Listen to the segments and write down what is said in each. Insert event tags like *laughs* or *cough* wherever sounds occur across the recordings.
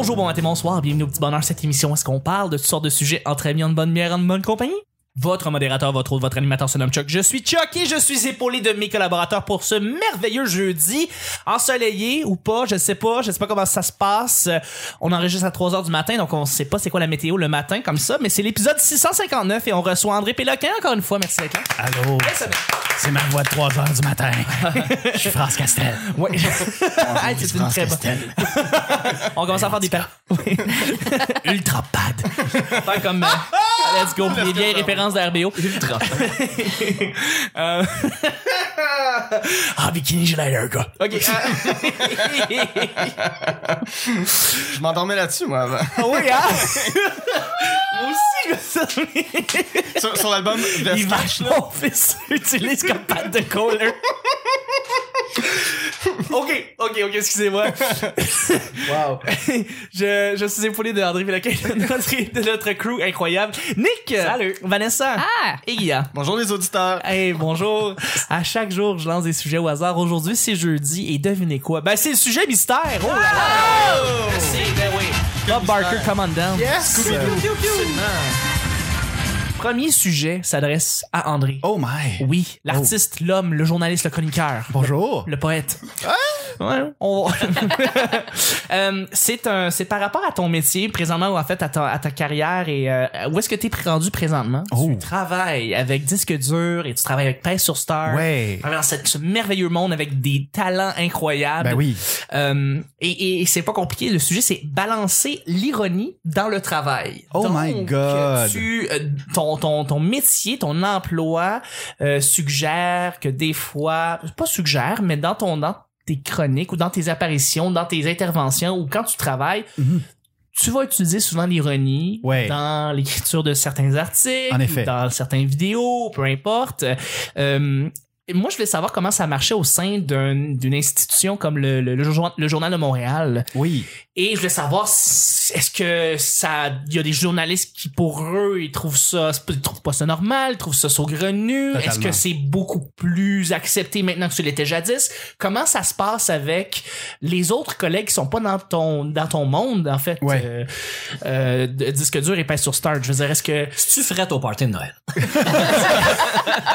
Bonjour, bon matin, bonsoir, bienvenue au petit bonheur cette émission. Est-ce qu'on parle de toutes sortes de sujets entre amis, en bonne bière, en bonne compagnie? Votre modérateur, votre autre, votre animateur se nomme Chuck. Je suis Chuck et je suis épaulé de mes collaborateurs pour ce merveilleux jeudi. Ensoleillé ou pas, je sais pas, je sais pas comment ça se passe. On enregistre à 3 heures du matin, donc on sait pas c'est quoi la météo le matin comme ça, mais c'est l'épisode 659 et on reçoit André Péloquin encore une fois. Merci d'être là. Allô, c'est ma voix de 3 heures du matin. *laughs* Je suis France Castel. Ah, *laughs* c'est une France très bonne. Castel. *laughs* On commence à faire des pas. Ultra pad. Faire comme euh, Let's go, les vieilles références de RBO. *laughs* Euh, *laughs* Ah, Bikini Schneider, gars. ok. *laughs* Je m'endormais là-dessus, moi, avant. Ah oui, hein? Moi aussi, je me souviens. sur, sur l'album Il Vestige, vache là. mon fils utilise comme pâte de coller. Ok, ok, ok, excusez-moi. *laughs* Wow. *laughs* je, je suis épaulé de André Péloquin, *laughs* de notre, de notre crew incroyable. Nick! Salut! Vanessa! Ah! Et Guilla. Bonjour les auditeurs. Hey, bonjour. À chaque jour, je lance des sujets au hasard. Aujourd'hui, c'est jeudi et devinez quoi? Ben, c'est le sujet mystère. Oh là là! C'est, ben oui. Bob Barker, come on down. Yes! Premier sujet s'adresse à André. Oh my. Oui, l'artiste, l'homme, le journaliste, le chroniqueur. Bonjour. Le poète. Ouais, on- *laughs* Euh, c'est un, c'est par rapport à ton métier présentement ou en fait à ta, à ta carrière et euh, où est-ce que t'es rendu présentement? Oh. Tu travailles avec disque dur et tu travailles avec Pace sur Star. Ouais. Dans cette- ce merveilleux monde avec des talents incroyables. Ben oui. Euh, et, et c'est pas compliqué. Le sujet, c'est balancer l'ironie dans le travail. Oh Donc, my God. Tu, euh, ton, ton, ton métier, ton emploi euh, suggère que des fois, pas suggère, mais dans ton dans tes chroniques ou dans tes apparitions, dans tes interventions ou quand tu travailles, Mhm. tu vas utiliser souvent l'ironie Ouais. dans l'écriture de certains articles, En effet. dans certaines vidéos, peu importe. Euh, et moi, je voulais savoir comment ça marchait au sein d'un- d'une institution comme le, le, le jour- le Journal de Montréal. Oui. Et je voulais savoir, si- est-ce que ça, il y a des journalistes qui, pour eux, ils trouvent ça, ils trouvent pas ça normal, ils trouvent ça saugrenu. Est-ce que c'est beaucoup plus accepté maintenant que ce l'était jadis? Comment ça se passe avec les autres collègues qui sont pas dans ton, dans ton monde, en fait, Ouais. euh, euh, de disque dur et pas sur Start? Je veux dire, est-ce que, tu ferais au party de Noël? *laughs*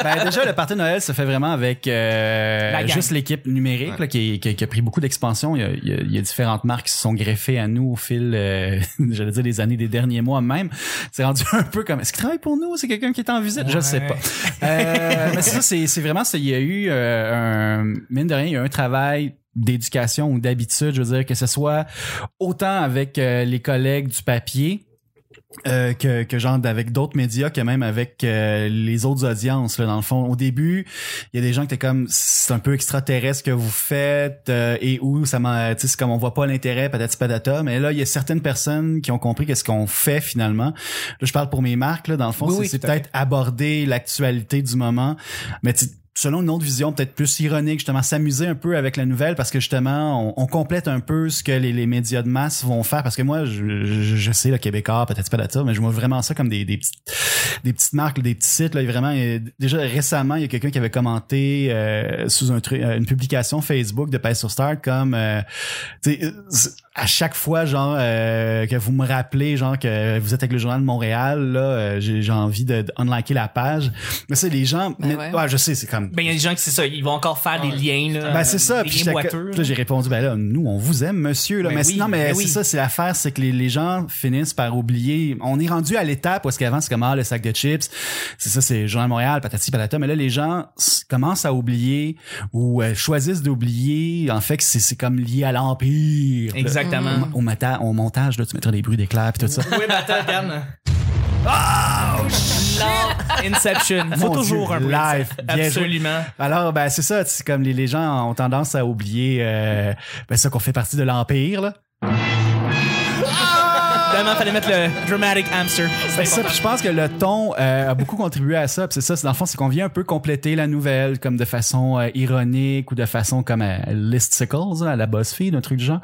Ben déjà, le party de Noël se fait vraiment avec euh, juste l'équipe numérique là, qui, qui- qui a pris beaucoup d'expansion. Il, y a- il y a- il y a différentes marques qui se sont greffées à nous au fil, euh, *laughs* j'allais dire, des années, des derniers mois même. C'est rendu un peu comme, est-ce qu'il travaille pour nous? C'est quelqu'un qui est en visite? Je Ouais. sais pas. Euh, *laughs* mais c'est ça, c'est vraiment ça. Il y a eu euh, un, mine de rien, il y a eu un travail d'éducation ou d'habitude, je veux dire, que ce soit autant avec euh, les collègues du papier, euh, que, que genre avec d'autres médias que même avec euh, les autres audiences là dans le fond. Au début il y a des gens qui étaient comme c'est un peu extraterrestre que vous faites euh, et où ça m'a tu sais c'est comme on voit pas l'intérêt patati patata. Mais là il y a certaines personnes qui ont compris qu'est-ce qu'on fait finalement. Là je parle pour mes marques là dans le fond Oui, c'est oui, peut-être aborder l'actualité du moment. Mais tu selon une autre vision peut-être plus ironique justement s'amuser un peu avec la nouvelle parce que justement on, on complète un peu ce que les, les médias de masse vont faire. Parce que moi je, je, je sais le Québécois peut-être pas data mais je vois vraiment ça comme des, des petites des petites marques des petits sites là. Vraiment déjà récemment il y a quelqu'un qui avait commenté euh, sous un euh, une publication Facebook de Pace sur Start comme euh, euh, à chaque fois genre euh, que vous me rappelez genre que vous êtes avec le journal de Montréal là euh, j'ai j'ai envie de, de unliker la page mais c'est les gens Ben mais- ouais. ouais, je sais c'est comme ben, il y a des gens qui, c'est ça, ils vont encore faire des liens, là. ben c'est ça. Des Puis j'ai répondu ben là nous on vous aime monsieur là. Ben mais oui, non mais ben c'est oui. ça c'est l'affaire c'est que les, les gens finissent par oublier. On est rendu à l'étape où est-ce qu'avant c'est comme ah, le sac de chips. C'est ça c'est Journal de Montréal patati patata mais là les gens commencent à oublier ou euh, choisissent d'oublier en fait que c'est c'est comme lié à l'empire. Exactement. Au, mata- au montage là tu mettras des bruits d'éclairs puis tout ça. Oui, mais attends, regarde. Oh! Inception. Faut Mon toujours Dieu, un peu live, joué. Absolument. Alors ben c'est ça c'est comme les, les gens ont tendance à oublier euh, ben ça qu'on fait partie de l'empire là. Vraiment, fallait mettre le dramatic hamster. C'est ça, puis je pense que le ton euh, a beaucoup contribué à ça. Puis c'est ça, c'est dans le fond, c'est qu'on vient un peu compléter la nouvelle comme de façon euh, ironique ou de façon comme à Listicles, hein, à la BuzzFeed, un truc du genre.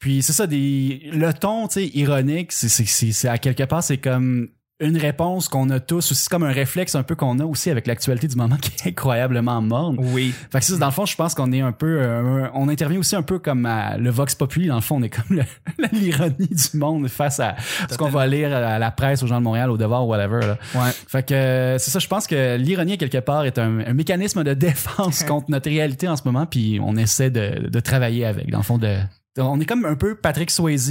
Puis c'est ça, des le ton, tu sais, ironique, c'est c'est c'est c'est- à quelque part, c'est comme une réponse qu'on a tous aussi, comme un réflexe un peu qu'on a aussi avec l'actualité du moment *laughs* qui est incroyablement morne. Oui. Fait que ça, dans le fond, je pense qu'on est un peu, euh, on intervient aussi un peu comme à le vox populi. Dans le fond, on est comme *laughs* l'ironie du monde face à ce qu'on va lire à la presse, aux gens de Montréal, au devoir, whatever. Là. Ouais. Fait que euh, c'est ça, je pense que l'ironie quelque part est un, un mécanisme de *laughs* défense contre notre réalité en ce moment, puis on essaie de, de travailler avec. Dans le fond, de on est comme un peu Patrick Swayze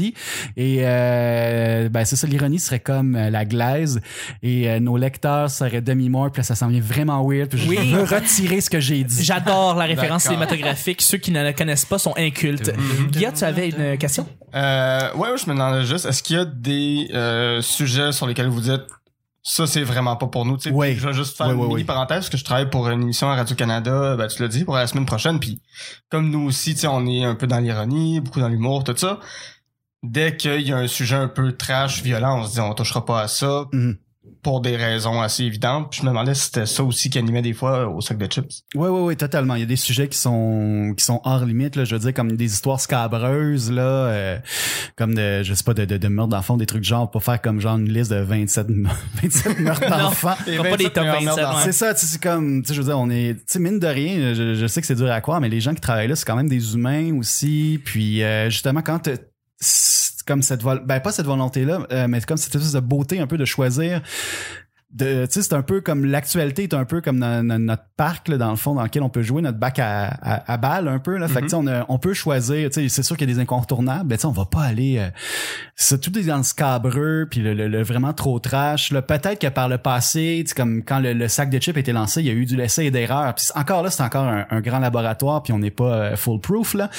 et euh, ben c'est ça l'ironie serait comme euh, la glaise et euh, nos lecteurs seraient Demi Moore puis là, ça s'en vient vraiment weird puis je Oui. veux retirer ce que j'ai dit. J'adore la référence cinématographique. Ceux qui ne la connaissent pas sont incultes. Guillaume, tu avais une question? Euh, ouais, ouais, je me demandais juste, est-ce qu'il y a des euh, sujets sur lesquels vous dites ça c'est vraiment pas pour nous, tu sais. Oui. Je vais juste faire Oui, une mini parenthèse parce que je travaille pour une émission à Radio Canada, ben tu l'as dit pour la semaine prochaine puis comme nous aussi, tu sais, on est un peu dans l'ironie, beaucoup dans l'humour, tout ça. Dès qu'il y a un sujet un peu trash, violent, on se dit on touchera pas à ça Mhm. Pour des raisons assez évidentes. Puis je me demandais si c'était ça aussi qui animait des fois au sac de chips. Oui, oui, oui, totalement. Il y a des sujets qui sont qui sont hors limite, là, je veux dire, comme des histoires scabreuses, là, euh, comme de, je sais pas, de, de, de meurtres d'enfants, des trucs genre, pour faire comme genre une liste de 27, 27 *laughs* *laughs* meurtres d'enfants. Et Fera pas des 27 top meilleurs 27, meurtres ouais. C'est ça, tu sais, c'est comme, tu sais, je veux dire, on est, tu sais, mine de rien, je, je sais que c'est dur à croire, mais les gens qui travaillent là, c'est quand même des humains aussi. Puis, euh, justement, quand comme cette ben pas cette volonté là, mais comme cette espèce de beauté un peu de choisir de tu sais c'est un peu comme l'actualité est un peu comme dans, dans notre parc là, dans le fond dans lequel on peut jouer notre bac à, à, à balles un peu là. Fait que sais, on, a- on peut choisir tu sais c'est sûr qu'il y a des incontournables mais tu sais on va pas aller euh, c'est tout est dans le scabreux puis le, le- le vraiment trop trash là. Peut-être que par le passé tu sais, comme quand le, le sac de chips a été lancé il y a eu du laisser et d'erreur puis encore là c'est encore un, un grand laboratoire puis on n'est pas euh, foolproof là.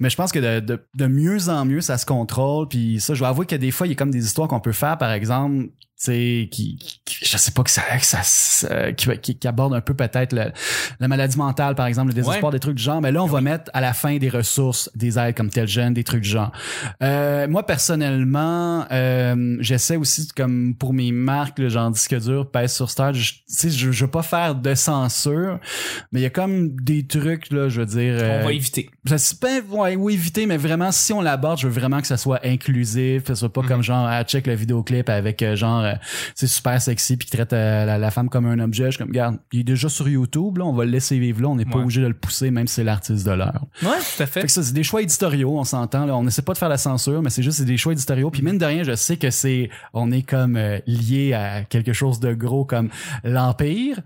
Mais je pense que de, de, de mieux en mieux ça se contrôle puis ça je dois avouer que des fois il y a comme des histoires qu'on peut faire par exemple sais, qui, qui- je sais pas que ça, que ça, ça- qui, qui, qui aborde un peu peut-être la maladie mentale, par exemple, le désespoir, des trucs du genre. Mais là, on va mettre à la fin des ressources, des aides comme tel jeune, des trucs du genre. Euh, moi, personnellement, euh, j'essaie aussi, comme pour mes marques, le genre disque dur, pèse sur stage, je- tu sais, je, je veux pas faire de censure, mais il y a comme des trucs, là, je veux dire... On euh, va éviter. ça se peut ouais, oui, éviter, mais vraiment, si on l'aborde, je veux vraiment que ça soit inclusif, que ce soit pas comme genre, ah, check le vidéoclip avec euh, genre, euh, c'est super sexy puis qui traite euh, la, la femme comme un objet. Je suis comme, regarde, il est déjà sur YouTube, là, on va le laisser vivre là, on n'est pas Ouais. obligé de le pousser, même si c'est l'artiste de l'heure. Ouais, tout à fait. Fait que ça, c'est des choix éditoriaux, on s'entend, là. On essaie pas de faire la censure, mais c'est juste c'est des choix éditoriaux. Puis mine de rien, je sais que c'est, on est comme euh, lié à quelque chose de gros comme l'Empire.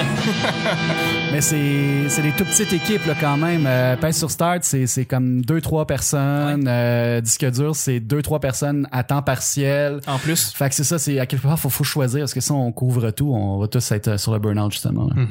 *laughs* Mais c'est c'est des tout petites équipes là quand même. Euh, Pèse sur Start, c'est c'est comme deux trois personnes. Euh, disque dur, c'est deux trois personnes à temps partiel. En plus. Fait que c'est ça, c'est à quelque part faut faut choisir parce que si on couvre tout, on va tous être euh, sur le burn-out justement. là.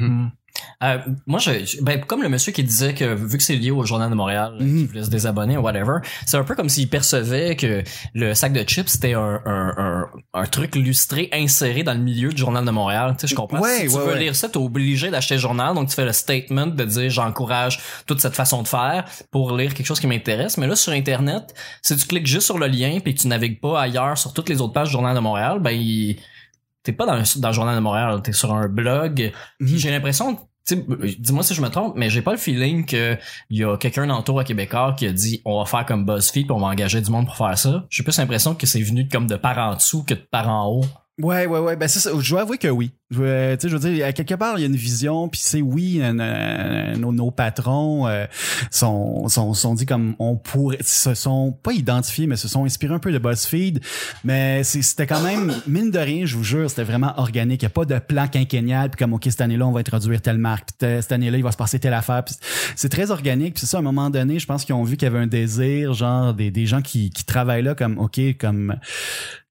Euh, moi, je, je- ben, comme le monsieur qui disait que vu que c'est lié au Journal de Montréal, Mhm. qu'il voulait se désabonner ou whatever, c'est un peu comme s'il percevait que le sac de chips c'était un, un, un, un truc lustré inséré dans le milieu du Journal de Montréal. Tu sais, je comprends. Ouais, si tu ouais, veux ouais. lire ça, t'es obligé d'acheter le journal, donc tu fais le statement de dire j'encourage toute cette façon de faire pour lire quelque chose qui m'intéresse. Mais là, sur Internet, si tu cliques juste sur le lien puis que tu navigues pas ailleurs sur toutes les autres pages du Journal de Montréal, ben il- t'es pas dans, le- dans le Journal de Montréal, t'es sur un blog. Mhm. j'ai l'impression, dis-moi si je me trompe, mais j'ai pas le feeling que il y a quelqu'un dans tour à Québécois qui a dit on va faire comme BuzzFeed puis on va engager du monde pour faire ça. J'ai plus l'impression que c'est venu comme de par en dessous que de par en haut. Ouais, ouais, ouais. Ben, ça. Je dois avouer que oui. Je, veux- je veux dire, à quelque part, il y a une vision, puis c'est oui, euh, euh, nos, nos patrons euh, sont, sont, sont dit comme on pourrait, se sont pas identifiés, mais se sont inspirés un peu de BuzzFeed. Mais c'était quand même, mine de rien, je vous jure, c'était vraiment organique. Il n'y a pas de plan quinquennal, puis comme, OK, cette année-là, on va introduire telle marque, puis te- cette année-là, il va se passer telle affaire. C'est très organique. Puis ça, à un moment donné, je pense qu'ils ont vu qu'il y avait un désir, genre, des, des gens qui, qui travaillent là comme, OK, comme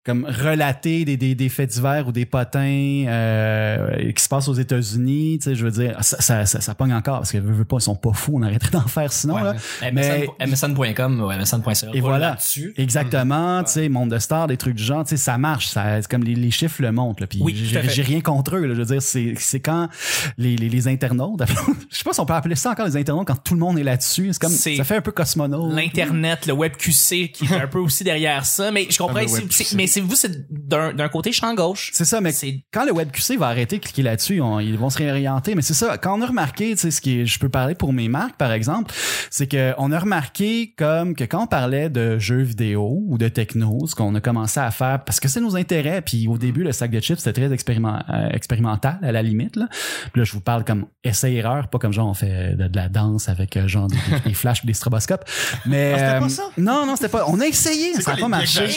comme relater des, des, des faits divers ou des potins euh, qui se passent aux États-Unis, tu sais, je veux dire, ça, ça, ça, ça pogne encore parce que pas, ils sont pas fous, on arrêterait d'en faire sinon là. Mais- MSN, MSN.com ou MSN.ca. Et voilà. là-dessus. Exactement, tu sais, monde de stars, des trucs du genre, tu sais, ça marche, ça, c'est comme les, les chiffres le montrent, là, puis Oui, j'ai rien contre eux, là, je veux dire, c'est c'est quand les, les, les internautes, *laughs* je sais pas si on peut appeler ça encore les internautes quand tout le monde est là-dessus, c'est comme ça fait un peu cosmonaute. L'internet, le web QC qui est un peu aussi derrière ça, mais je comprends. Ah, mais c'est vous, c'est d'un, côté champ gauche. C'est ça, mais C'est quand le WebQC va arrêter de cliquer là-dessus, ils vont se réorienter. Mais c'est ça, quand on a remarqué, tu sais, ce qui est, je peux parler pour mes marques, par exemple, c'est que on a remarqué comme que quand on parlait de jeux vidéo ou de techno, ce qu'on a commencé à faire, parce que c'est nos intérêts, puis au début, le sac de chips, c'était très expériment- euh, expérimental, à la limite, là. Puis là, je vous parle comme essai-erreur, pas comme genre on fait de, de la danse avec euh, genre des, des flashs, des stroboscopes. Mais, Ah, c'était pas euh, ça? non, non, c'était pas, on a essayé, ça n'a pas marché.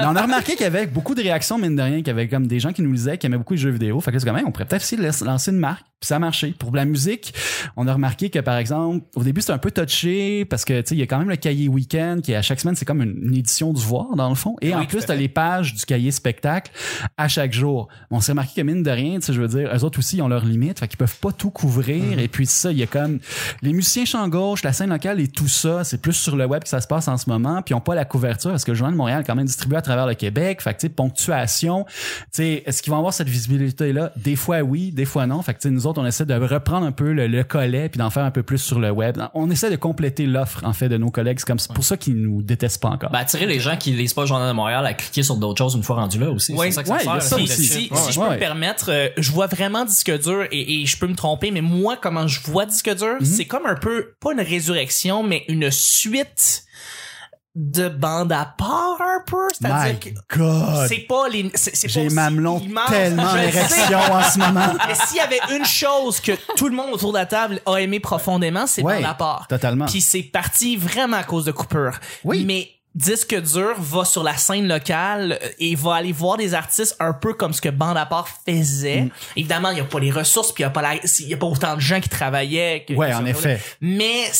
on a remarqué qu'il y avait beaucoup de réactions, mine de rien, qu'il y avait comme des gens qui nous lisaient, qui aimaient beaucoup les jeux vidéo. Fait que c'est quand même, on pourrait peut-être essayer de lancer une marque. Puis ça a marché. Pour la musique, on a remarqué que, par exemple, au début, c'était un peu touché parce que, tu sais, il y a quand même le cahier week-end qui, à chaque semaine, c'est comme une, une édition du voir, dans le fond. Et Oui, en plus, t'as les pages du cahier spectacle à chaque jour. On s'est remarqué que, mine de rien, tu sais, je veux dire, eux autres aussi, ils ont leurs limites. Fait qu'ils peuvent pas tout couvrir. Et puis, ça, il y a comme les musiciens champ gauche, la scène locale et tout ça. C'est plus sur le web que ça se passe en ce moment. Puis, ils ont pas la couverture parce que le Journal de Montréal est quand même distribué à travers le Québec. Fait que, tu sais, ponctuation. Tu sais, est-ce qu'ils vont avoir cette visibilité-là? Des fois, oui, des fois, non. Fait que, tu sais, nous autres, on essaie de reprendre un peu le, le collet puis d'en faire un peu plus sur le web. On essaie de compléter l'offre, en fait, de nos collègues. C'est comme, c'est pour ça qu'ils nous détestent pas encore. Ben, attirer les gens qui lisent pas le Journal de Montréal à cliquer sur d'autres choses une fois rendu là aussi. Ouais. c'est ça que Ouais, ça il y a sert, ça là, Si, aussi. si, Ouais, si je ouais. peux me permettre, euh, je vois vraiment disque dur et, et je peux me tromper, mais moi, comment je vois disque dur, Mhm. c'est comme un peu, pas une résurrection, mais une suite de bande à part un peu? C'est-à-dire que God! c'est pas les. c'est- J'ai mamelon tellement en Je sais. érection en ce moment. *laughs* Mais s'il y avait une chose que tout le monde autour de la table a aimé profondément, c'est Ouais, bande à part. totalement. Puis c'est parti vraiment à cause de coupure. Oui. Mais Disque dur va sur la scène locale euh, et va aller voir des artistes un peu comme ce que Bande à part faisait. Mm. Évidemment, il y a pas les ressources puis il y a pas la, y a pas autant de gens qui travaillaient. Que, Ouais, en effet. Mais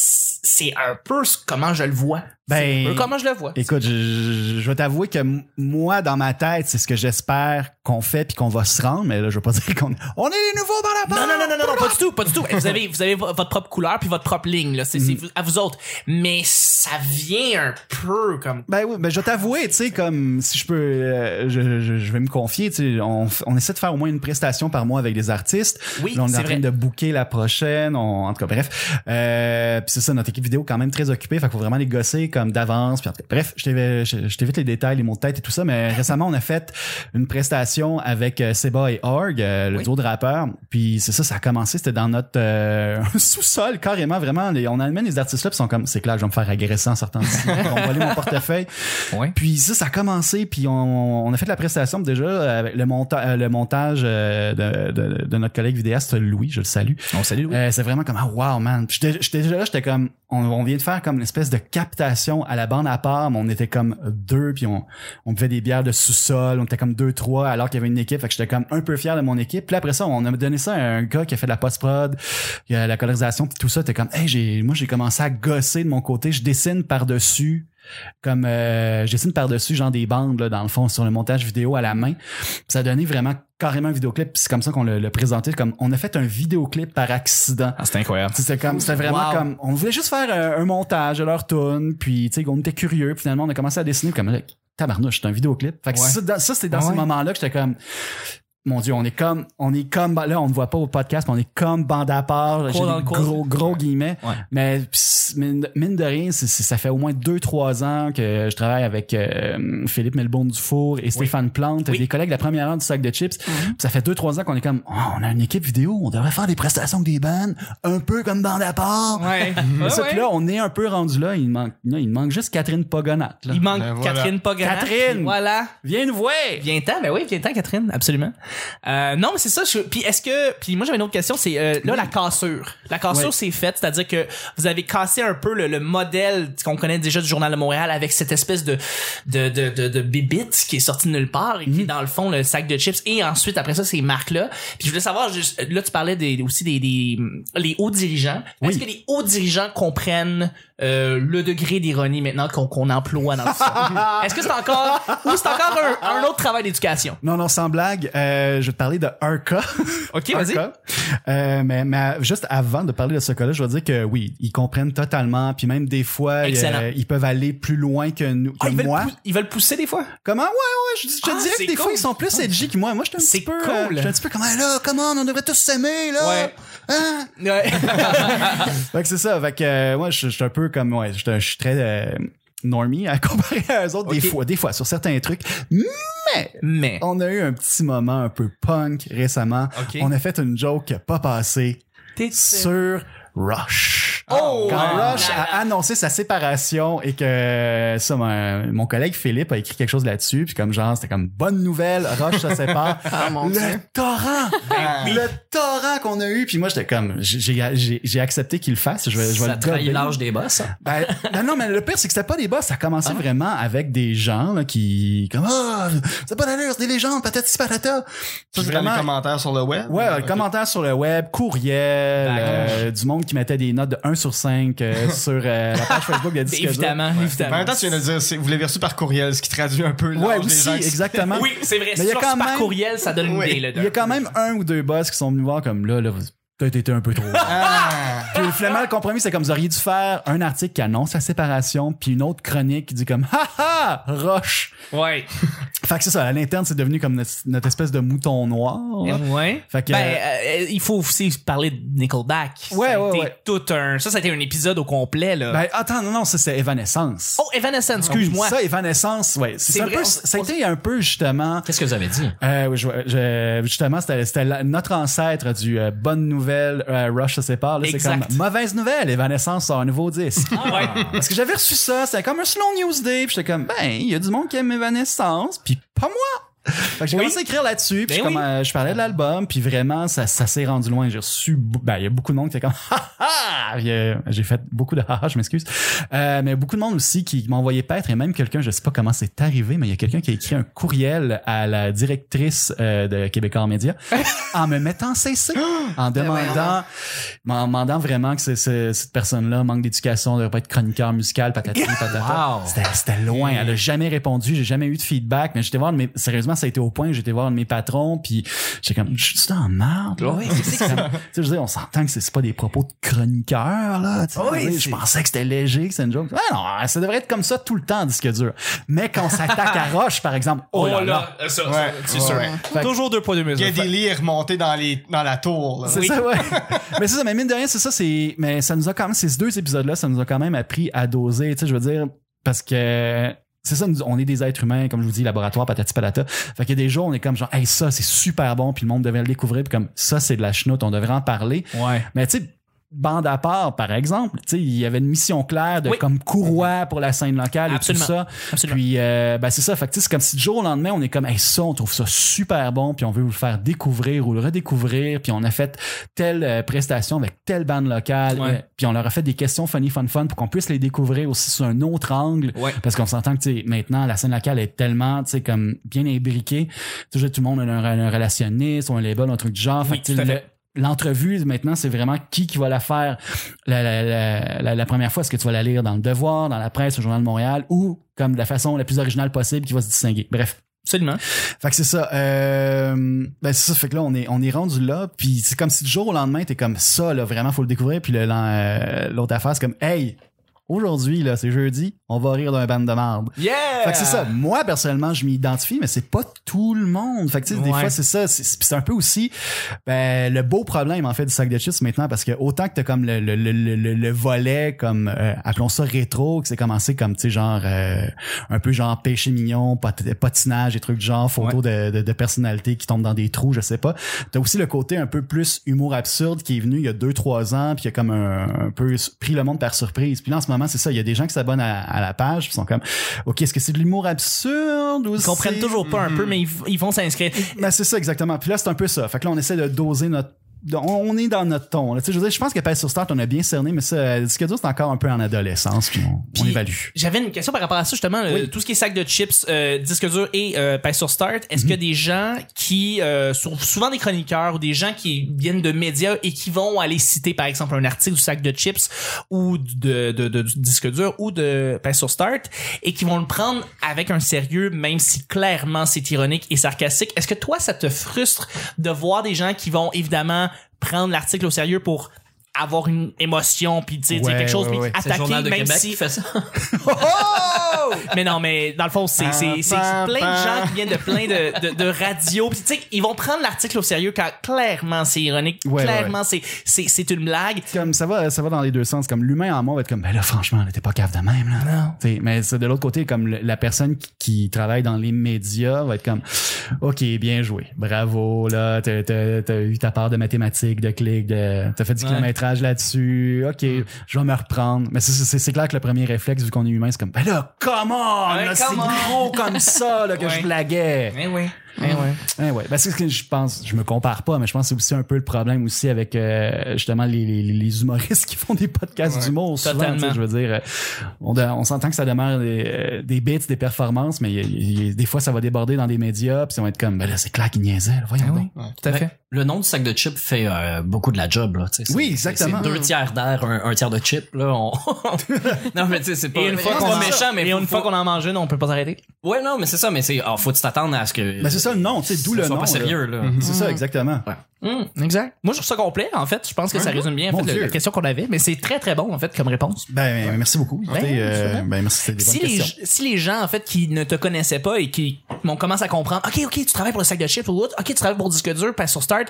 c'est un peu comment je le vois. Ben, un peu comment je le vois. Écoute, je, je- je vais t'avouer que moi, dans ma tête, c'est ce que j'espère qu'on fait puis qu'on va se rendre. Mais là, je veux pas *laughs* dire qu'on on est les nouveaux dans la Non, non, non, non, non, non, pas du tout, pas du tout. Vous avez, vous avez vo- votre propre couleur puis votre propre ligne, là. C'est, Mm. à vous autres. Mais ça vient un peu comme. Ben oui, ben je vais t'avouer, tu sais, comme si je peux, euh, je, je, je vais me confier, tu sais, on, on essaie de faire au moins une prestation par mois avec des artistes. Oui, Là, on est, en train vrai. de booker la prochaine, on- en tout cas, bref. Euh, puis c'est ça, notre équipe vidéo quand même très occupée, fait qu'il faut vraiment les gosser comme d'avance. Bref, je t'évite les détails, les mots de tête et tout ça, mais récemment, on a fait une prestation avec euh, Seba et Org, euh, le Oui. duo de rappeurs. Puis c'est ça, ça a commencé, c'était dans notre euh, *laughs* sous-sol, carrément, vraiment. Les, on amène les artistes là, puis sont comme, c'est clair, je vais me faire agresser en sortant d'ici. Vont voler mon portefeuille. *laughs* Puis ça, ça a commencé, puis on, on a fait la prestation déjà avec le, monta le montage de, de, de notre collègue vidéaste Louis, je le salue. On salue, Euh, c'est vraiment comme ah wow man. J'étais déjà là, j'étais comme on, vient de faire comme une espèce de captation à la bande à part, mais on était comme deux puis on on buvait des bières de sous-sol, on était comme deux trois alors qu'il y avait une équipe, fait que j'étais comme un peu fier de mon équipe. Puis après ça, on a donné ça à un gars qui a fait de la post-prod, la colorisation puis tout ça, t'es comme hey, j'ai moi j'ai commencé à gosser de mon côté, je dessine par-dessus comme euh, je dessine par-dessus genre des bandes là, dans le fond sur le montage vidéo à la main. Ça a donné vraiment carrément un vidéoclip, c'est comme ça qu'on l'a l'a présenté comme on a fait un vidéoclip par accident. Ah, c'était incroyable. C'était comme c'était vraiment Wow. comme on voulait juste faire un, un montage de leur tune, puis tu sais on était curieux, puis finalement on a commencé à dessiner comme là, tabarnouche, c'est un vidéoclip. Fait que Ouais. ça, ça c'était dans Ouais. ces moments-là que j'étais comme mon dieu, on est comme on est comme là on ne voit pas au podcast, mais on est comme bande à part, coin. gros gros guillemets. Ouais. Mais mine, mine de rien, c'est- c'est- ça fait au moins deux trois ans que je travaille avec euh, Philippe Melbourne Dufour et Stéphane Plante, Oui. des collègues de la première heure du sac de chips. Puis Ça fait deux trois ans qu'on est comme oh, on a une équipe vidéo, on devrait faire des prestations avec des bandes, un peu comme bande à part. Ouais. *laughs* Mais ça, Ouais, là, on est un peu rendu là. Il manque, là, il manque juste Catherine Pogonat. Là. Il manque Ben voilà. Catherine Pogana. Catherine! Voilà. Viens nous voir! Viens-t'en, ben oui, viens-t'en, Catherine, absolument. Euh, non, mais c'est ça. Je, puis est-ce que, puis moi j'avais une autre question, c'est euh, là la cassure. La cassure Oui. c'est faite, c'est-à-dire que vous avez cassé un peu le, le modèle qu'on connaît déjà du journal de Montréal avec cette espèce de de de de, de bébite qui est sortie de nulle part et qui Mhm. est dans le fond le sac de chips et ensuite après ça ces marques là. Puis je voulais savoir juste là tu parlais des aussi des, des les hauts dirigeants. Est-ce Oui. que les hauts dirigeants comprennent euh, le degré d'ironie maintenant qu'on qu'on emploie dans ça *laughs* Est-ce que c'est encore ou c'est encore un, un autre travail d'éducation? Non, non, sans blague, euh, je vais te parler de un cas. Ok, Un vas-y. cas. Euh, mais, mais juste avant de parler de ce cas-là, je dois dire que oui, ils comprennent totalement. Puis même des fois, euh, ils peuvent aller plus loin que nous, que Ah, ils, veulent moi. pou- ils veulent pousser des fois? Comment? Ouais, ouais, je, je te Ah, dirais que des fois, ils sont plus edgy que moi. Moi, je suis un C'est petit peu... cool. euh, je suis un petit peu comme, Ah, là, comment, on devrait tous s'aimer, là. Ouais. Hein? Ouais. *laughs* Fait que c'est ça. Fait que euh, moi, je, je suis un peu comme ouais, je, je suis très euh, normie à comparer à eux autres des fois, des fois sur certains trucs. Mais Mais. on a eu un petit moment un peu punk récemment. Ok. On a fait une joke qui a pas passé T'es- sur Rush. Oh, Quand ouais. Rush a annoncé sa séparation et que ça, mon, mon collègue Philippe a écrit quelque chose là-dessus, puis comme genre, c'était comme bonne nouvelle, Rush se sépare. *laughs* Ah, mon le Dieu. torrent! Ben Le torrent qu'on a eu, puis moi j'étais comme, j'ai, j'ai, j'ai accepté qu'il le fasse, je vais, je vais Ça le trahit l'âge des boss. hein. Ben, ben non, mais le pire, c'est que c'était pas des boss. Ça a commencé Ah. vraiment avec des gens là, qui, comme, ah, c'est pas d'allure, c'est des légendes, patati patata. Ça, dans les commentaires sur le web? Ouais, Ok. le commentaire sur le web, courriel, D'accord. euh, du monde qui mettait des notes de 1 sur 5 euh, *laughs* sur euh, la page Facebook de Disque Dur. Évidemment, En évidemment. même temps, tu viens de dire, c'est- vous l'avez reçu par courriel, ce qui traduit un peu Ouais, des aussi, gens qui- exactement. Oui, c'est vrai. Mais il y a Sur quand par même- courriel, ça donne une idée. Là, Il y a quand même un ou deux boss qui sont venus voir comme là, là, vous peut-être été un peu trop. *laughs* Ah! Finalement, le compromis, c'est comme vous auriez dû faire un article qui annonce la séparation, puis une autre chronique qui dit comme, ha ha, Roche. Ouais. *laughs* Fait que c'est ça, à l'interne, c'est devenu comme notre, notre espèce de mouton noir. là. Ouais. Fait que, Ben, euh, il faut aussi parler de Nickelback. Ouais, ça a ouais, été ouais. tout un. Ça, ça a été un épisode au complet, là. ben, attends, non, non, ça c'est Evanescence. oh, Evanescence, excuse-moi. Ça, Evanescence, ouais. C'est un peu, on- ça a on- été un peu justement. Qu'est-ce que vous avez dit? Euh, oui, je- je- justement, c'était notre ancêtre du euh, bonne nouvelle Rush se sépare. Là, c'est comme mauvaise nouvelle. Evanescence sort un nouveau disque. Ouais. Parce que j'avais reçu ça, c'était comme un slow news day, puis j'étais comme ben, il y a du monde qui aime Evanescence, puis pas moi. Fait que j'ai Oui. commencé à écrire là-dessus, puis Ben je, comme, euh, je parlais de l'album, puis vraiment ça, ça s'est rendu loin. J'ai reçu, ben il y a beaucoup de monde qui était comme *laughs* ha J'ai fait beaucoup de *laughs* ha ha, je m'excuse. Euh, mais beaucoup de monde aussi qui m'a envoyé paître et même quelqu'un, je sais pas comment c'est arrivé, mais il y a quelqu'un qui a écrit un courriel à la directrice euh, de Québécois Média *laughs* en me mettant CC, en demandant, m'en demandant vraiment que cette personne-là manque d'éducation, devrait pas être chroniqueur musical, patati patata. Wow. C'était, c'était loin. Elle a jamais répondu. J'ai jamais eu de feedback. Mais j'étais voir, de mes, ça a été au point. que J'étais voir un de mes patrons, puis j'étais comme, je suis dans la merde. là. Oui, c'est *laughs* Tu sais, je veux dire, on s'entend que c'est, pas des propos de chroniqueur, là. Oui, Je pensais que c'était léger, que c'est une joke. Ah non, ça devrait être comme ça tout le temps, disque dur. Mais quand on s'attaque à *laughs* Roche, par exemple, oh, là là. ça, Ouais, ça, c'est sûr. ouais. Fait que- Toujours deux poids, deux mesures. Geddy est remonté dans, les, dans la tour. là. C'est ça, ouais. *laughs* mais c'est ça, mais mine de rien, c'est ça, c'est, mais ça nous a quand même, ces deux épisodes-là, ça nous a quand même appris à doser, tu sais, je veux dire, parce que, c'est ça, nous- on est des êtres humains, comme je vous dis, laboratoire, patati patata. Fait qu'il y a des jours, on est comme genre, hey, ça, c'est super bon, puis le monde devrait le découvrir, puis comme, ça, c'est de la chenoute, on devrait en parler. Ouais. Mais tu sais, bande à part, par exemple, tu sais, il y avait une mission claire de Oui. comme courroie pour la scène locale Absolument. et tout ça. Absolument. Puis, euh, ben c'est ça. Fait que tu sais, c'est comme si du jour au lendemain, on est comme, hey, ça, on trouve ça super bon, puis on veut vous le faire découvrir ou le redécouvrir, puis on a fait telle euh, prestation avec telle bande locale, Ouais. euh, puis on leur a fait des questions funny, fun, fun pour qu'on puisse les découvrir aussi sur un autre angle. Ouais. Parce qu'on s'entend que, tu sais, maintenant, la scène locale est tellement, tu sais, comme bien imbriquée. Tu sais, tout le monde a un, un relationniste ou un label, un truc du genre. Oui, fait L'entrevue, maintenant, c'est vraiment qui qui va la faire la, la, la, la, première fois. Est-ce que tu vas la lire dans le Devoir, dans la presse, au Journal de Montréal ou comme de la façon la plus originale possible qui va se distinguer? Bref. Absolument. Fait que c'est ça. Euh, ben c'est ça. Fait que là, on est, on est rendu là. Puis c'est comme si du jour au lendemain, t'es comme ça, là, vraiment, faut le découvrir. Puis euh, l'autre affaire, c'est comme, hey, aujourd'hui, là, c'est jeudi, on va rire d'un band de marde. Yeah! Fait que c'est ça. Moi, personnellement, je m'identifie, mais c'est pas tout le monde. Fait que, tu sais, des fois, c'est ça. C'est un peu aussi, ben, le beau problème, en fait, du sac de chips maintenant, parce que autant que t'as comme le, le, le, le, le- le volet, comme, euh, appelons ça rétro, que c'est commencé comme, tu sais, genre, euh, un peu genre péché mignon, pat- patinage, et trucs du genre, photos de, de, de personnalités qui tombent dans des trous, je sais pas. T'as aussi le côté un peu plus humour absurde qui est venu il y a deux, trois ans, puis qui a comme un, un peu pris le monde par surprise. Puis là, en ce moment, c'est ça. Il y a des gens qui s'abonnent à, à la page, puis sont comme, OK, est-ce que c'est de l'humour absurde ou Ils comprennent toujours pas un peu, mais ils, ils vont s'inscrire. ben, c'est ça, exactement. Puis là, c'est un peu ça. Fait que là, on essaie de doser notre. On est dans notre ton. là. Tu sais, je veux dire, je pense que sur Start, on a bien cerné, mais ça, Disque dur, c'est encore un peu en adolescence, puis on, on Puis, évalue. J'avais une question par rapport à ça, justement. euh, tout ce qui est sac de chips, euh, disque dur et euh, sur Start, est-ce y a des gens qui, euh, sont souvent des chroniqueurs ou des gens qui viennent de médias et qui vont aller citer, par exemple, un article du sac de chips ou de, de, de- du disque dur ou de passe sur Start et qui vont le prendre avec un sérieux, même si clairement c'est ironique et sarcastique. Est-ce que toi, ça te frustre de voir des gens qui vont évidemment prendre l'article au sérieux pour avoir une émotion puis tu sais dire Ouais, quelque chose ouais, puis ouais. Le attaquer même Québec si qui fait ça. *laughs* mais non mais dans le fond c'est c'est plein de gens qui viennent de plein de de, de radios puis tu sais ils vont prendre l'article au sérieux quand clairement c'est ironique Ouais, ouais, clairement c'est c'est c'est une blague comme ça va ça va dans les deux sens comme l'humain en moi va être comme ben là franchement t'es pas cave de même là Non. T'sais, mais c'est de l'autre côté comme le- la personne qui, qui travaille dans les médias va être comme ok bien joué bravo là t'as t'as- t'as eu ta part de mathématiques de clics de t'as fait du Ouais. Là-dessus. Ok je vais me reprendre. Mais c'est- clair que le premier réflexe vu qu'on est humain c'est comme ben là comment Ouais, c'est gros comme ça là que Ouais. je blaguais. Eh oui eh Ouais, ouais. Ben, c'est ce que je pense. Je me compare pas, mais je pense que c'est aussi un peu le problème aussi avec euh, justement les, les, les humoristes *laughs* qui font des podcasts Ouais. d'humour. Souvent, Totalement. tu sais, je veux dire, euh, on, on s'entend que ça demeure des, euh, des bits, des performances, mais y y des fois ça va déborder dans des médias, puis ça va être comme, ben là, c'est clair qu'ils niaisaient. là. Voyons oui. donc. tout à Ben, fait Le nom du sac de chips fait euh, beaucoup de la job là. Oui, exactement. C'est deux tiers d'air, un, un tiers de chip là. On... *laughs* non mais tu sais c'est pas. une fois qu'on méchant mais et faut- une fois faut- qu'on en mange une on peut pas s'arrêter Ouais non mais c'est ça mais c'est ah, faut t'attendre à ce que. Ben, c'est ça le nom, tu sais, d'où le nom. pas sérieux là. C'est ça, exactement. Hum, exact. Moi, je trouve ça complet, en fait. Je pense que ça résume bien, en fait, le- la question qu'on avait. Mais c'est très, très bon, en fait, comme réponse. Ben, merci beaucoup. Écoutez, Ouais, euh, absolument. ben, merci, c'était des bonnes Si les, questions. si les gens, en fait, qui ne te connaissaient pas et qui m'ont commencé à comprendre, OK, OK, tu travailles pour le sac de chips ou autre, OK, tu travailles pour Disque dur, passe sur Start,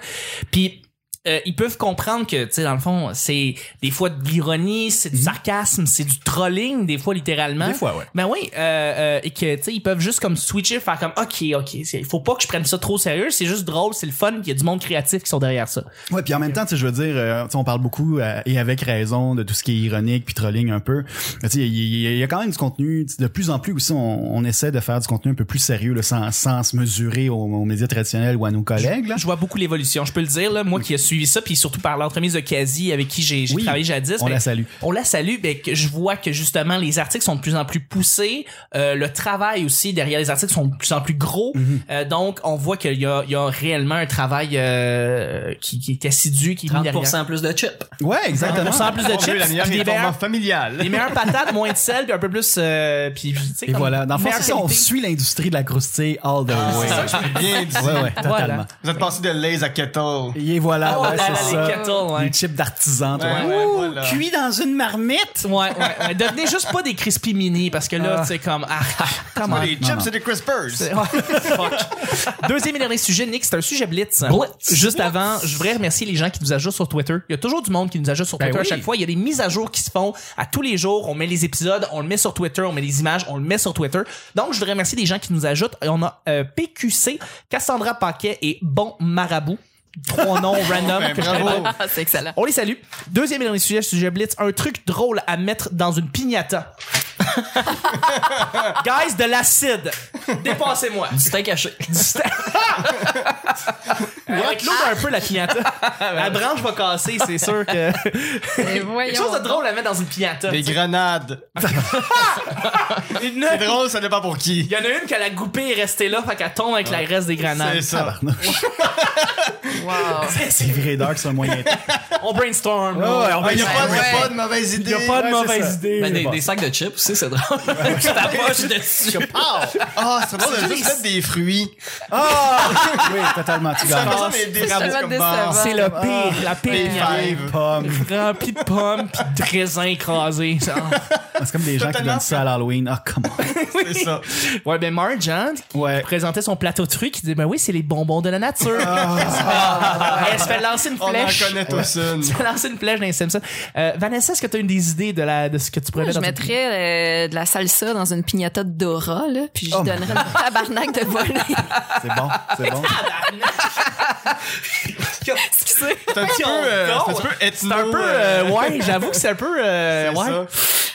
puis euh, ils peuvent comprendre que, tu sais, dans le fond, c'est des fois de l'ironie, c'est du sarcasme, c'est du trolling, des fois, littéralement. Mhm. Des fois, ouais. Ben oui, euh, euh, et que, tu sais, ils peuvent juste comme switcher, faire comme, OK, OK, il faut pas que je prenne ça trop sérieux, c'est juste drôle, c'est le fun, il y a du monde créatif qui sont derrière ça. Ouais, puis en même temps, tu sais, je veux dire, euh, tu sais, on parle beaucoup euh, et avec raison de tout ce qui est ironique puis trolling un peu. Tu sais, il y, a quand même du contenu. De plus en plus aussi, on, on essaie de faire du contenu un peu plus sérieux, là, sans, sans se mesurer aux, aux médias traditionnels ou à nos collègues. Là. Je vois beaucoup l'évolution. Je peux le dire, là, moi qui ai suivi ça, puis surtout par l'entremise de Kazi, avec qui j'ai Oui, travaillé jadis. on ben, la salue. On la salue, ben, que je vois que justement les articles sont de plus en plus poussés, euh, le travail aussi derrière les articles sont de plus en plus gros. Mhm. Euh, donc on voit qu'il y a, il y a réellement un travail euh, qui, qui est assidu, qui est mis derrière. 30% plus de chips. Ouais, exactement. 30% plus de chips, la des meilleurs, familial. des meilleures patates, moins de sel, puis un peu plus, euh, puis tu sais, Et comme voilà. Dans le fond, ça, on suit l'industrie de la croustille all the way. C'est ça que je peux bien dire. Ouais, ouais, totalement. Voilà. Vous êtes passé de Lays à Kettle. Et voilà, Oh ouais, c'est les kettles, ouais. Les chips d'artisan. toi. Ouais, ouais, Ouh, voilà. Cuit dans une marmite? Ouais, ouais, ouais. Devenez juste pas des crispy mini parce que là, Ah. c'est comme ah, comment? Les chips, c'est des crispers. Fuck. Deuxième et dernier sujet, Nick, c'est un sujet blitz. Blitz. Juste avant, je voudrais remercier les gens qui nous ajoutent sur Twitter. Il y a toujours du monde qui nous ajoute sur Ben Twitter à chaque fois. Il y a des mises à jour qui se font à tous les jours. On met les épisodes, on le met sur Twitter, on met les images, on le met sur Twitter. Donc, je voudrais remercier les gens qui nous ajoutent. On a euh, PQC, Cassandra Paquet et Bon Marabout. Trois noms *laughs* random Ben, que je bravo. Ah, c'est excellent. On les salue. Deuxième et dernier sujet, sujet Blitz. Un truc drôle à mettre dans une piñata. *laughs* Guys, de l'acide. Dépassez-moi. Du steak haché. Avec l'eau un peu la piñata. *laughs* La branche va casser, c'est sûr que. Et voyons. *laughs* Quelque chose de drôle à mettre dans une piñata. Des grenades. Une- C'est drôle, ça dépend pour qui. Il y en a une que la goupée est restée là, fait qu'elle tombe avec la reste des C'est grenades. ça. Tabarnouche. Wow. C'est viré dark sur un moyen temps. On brainstorm. Ouais, ouais, Il n'y a, Ouais, pas- a ouais. de mauvaise Il idée. y a pas de Ouais, c'est mauvaise ça. idée. Ben, des sacs de chips aussi, c'est drôle. *laughs* Tu t'approches dessus. Ah, c'est drôle de juste mettre des fruits. Ah! *laughs* oui, totalement, tu gagnes. C'est le pire, la pire Des piñata. fives. Pomme. Rempli de pommes pis de raisins écrasés. ça. C'est comme des gens qui donnent ça à l'Halloween. Ah, comment? C'est ça. Ouais, ben Marge, qui présentait son plateau de trucs, qui disait, ben oui, c'est les bonbons de la nature. *laughs* Elle se fait lancer une On en flèche. connaît tous une. Elle se fait lancer une flèche dans les Simpsons. Euh, Vanessa, est-ce que tu as une des idées de, la, de ce que tu pourrais Je mettre dans ta- mettrais euh, de la salsa dans une piñata de Dora, là, puis je Oh donnerais une tabarnak de volée. *laughs* C'est bon, c'est bon. Excusez. C'est un petit peu, euh, c'est un petit peu ethno. C'est un peu, euh, ouais, j'avoue que c'est un peu, euh, c'est ouais. ça.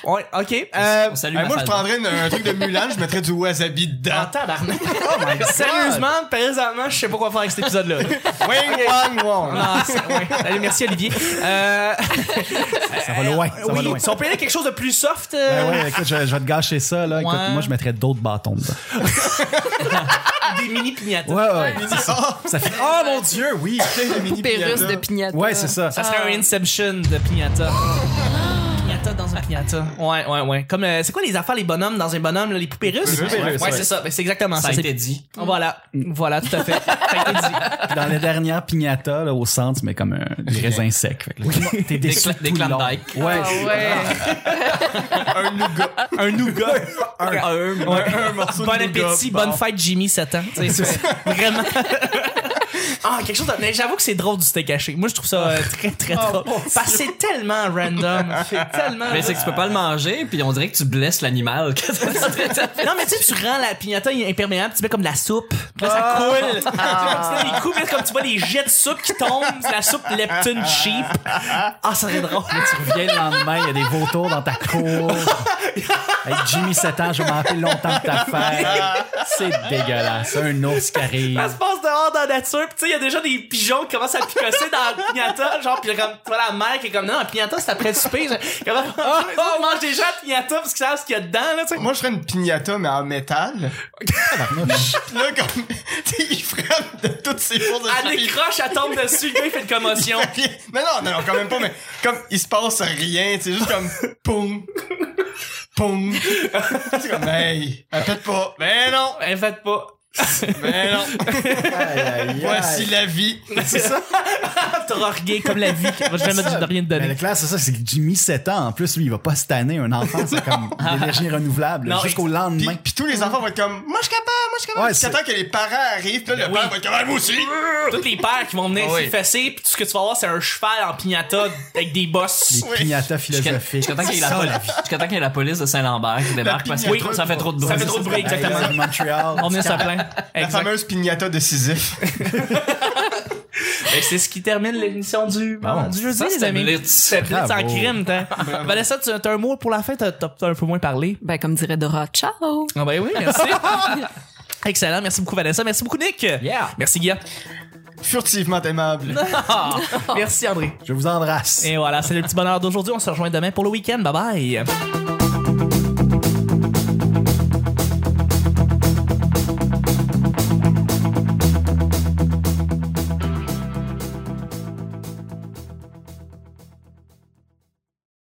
Ouais, ok. Euh, On salue Euh, ma moi, je prendrais une- un truc de Mulan, je mettrais du wasabi dedans. tabarnak. *laughs* Sérieusement, présentement, je sais pas quoi faire avec cet épisode-là. *laughs* Wing, wang, c'est- ouais. Allez, merci Olivier. Euh, *laughs* Ça va loin, ça va oui, loin. si on peut aller quelque chose de plus soft, euh, Ben ouais, écoute, je, je vais te gâcher ça, là. Écoute, Ouais. moi, je mettrais d'autres bâtons dedans. des mini pignatas. Ouais, ouais. Ah, Ça fait, oh mon dieu, oui. des mini Poupée russe piñatas. de piñata. Ouais, c'est ça. Ça serait un Inception de pignata. Piñata dans un piñata. Ouais, ouais, ouais. Comme, euh, c'est quoi les affaires, les bonhommes dans un bonhomme, là, les poupées russes? poupées ouais, russes, ouais, ouais. c'est ça. Ben, c'est exactement ça. Ça a été dit. Voilà. Voilà, tout à fait. Ça a été dit. Puis *laughs* dans la dernière piñata, là, au centre, mais comme un, des raisins secs. Fait T'es déçu cla- des tout. Klondike. Ouais. Ah ouais. *laughs* Un nougat. Un nougat. Un, un morceau Bon de nougat. appétit, Bon. bonne fête Jimmy 7 ans. *laughs* Tu vraiment. Ah, quelque chose de... Mais j'avoue que c'est drôle du steak haché. Moi, je trouve ça euh, très, très drôle. Parce que c'est tellement random. *laughs* C'est tellement... Mais c'est que tu peux pas le manger, puis on dirait que tu blesses l'animal. *laughs* Non, mais tu sais, tu rends la pignata imperméable, tu mets comme de la soupe. Puis là, ça coule. Tu sais, les coups, mais comme tu vois les jets de soupe qui tombent, c'est la soupe Lepton cheap. Ah, ça serait drôle. Là, tu reviens le lendemain, il y a des vautours dans ta cour. Avec Jimmy 7 ans, je vais m'en rappeler longtemps de ta fête. C'est dégueulasse. Un ours qui arrive. Ça se passe dehors dans la nature, pis tu sais, il y a déjà des pigeons qui commencent à picosser dans la pignata, genre, pis comme, tu vois la mère qui est comme, non, la pignata, c'est après le souper. genre, Comment, on mange déjà la pignata parce qu'ils savent ce qu'il y a dedans, là, tu sais. Moi, je ferais une piñata, mais en métal. Là, comme, tu sais, il frappe de toutes ses forces de Elle décroche, elle tombe dessus, le gars, il fait une commotion. Mais non, non, non, quand même pas, mais comme il se passe rien, c'est juste comme poum, poum. C'est comme, hey, elle pète pas. Mais non, Elle fait pas. *laughs* mais non. Aïe, aïe, aïe. Voici la vie. C'est ça. *laughs* T'auras rien comme la vie qui va jamais Ça. te rien te Mais donner. le clair, c'est ça, c'est que Jimmy 7 ans, en plus, lui, il va pas année, un enfant, c'est comme *laughs* l'énergie renouvelable, jusqu'au Puis, lendemain. puis tous les enfants vont être comme, moi je suis capable, moi je suis capable. Ouais, c'est- que les parents arrivent, puis là, le oui. père va être comme, Ah, moi aussi. Tous les pères qui vont venir Ah oui. fesser, pis tout ce que tu vas voir, c'est un cheval en pignata avec des bosses. Des Oui. Jusqu'à philosophiques. jusqu'à temps qu'il y y ait la police de Saint-Lambert qui débarque parce que pignata. ça fait trop de bruit. Ça fait trop de bruit, exactement. On vient se plaindre. *laughs* La Exact. fameuse piñata de Sisyphe. Et c'est ce qui termine l'émission du, Bon, du jeudi, les amis. C'est blitz en crime, t'as. Vanessa, tu as un mot pour la fin, t'as t'as un peu moins parlé? Ben, comme dirait Dora, ciao! Ah ben oui, merci. *laughs* Excellent, merci beaucoup Vanessa, merci beaucoup Nick. Yeah. Merci Guillaume. Furtivement aimable. *laughs* Merci André. Je vous embrasse. Et voilà, c'est le petit bonheur d'aujourd'hui. On se rejoint demain pour le week-end. Bye bye.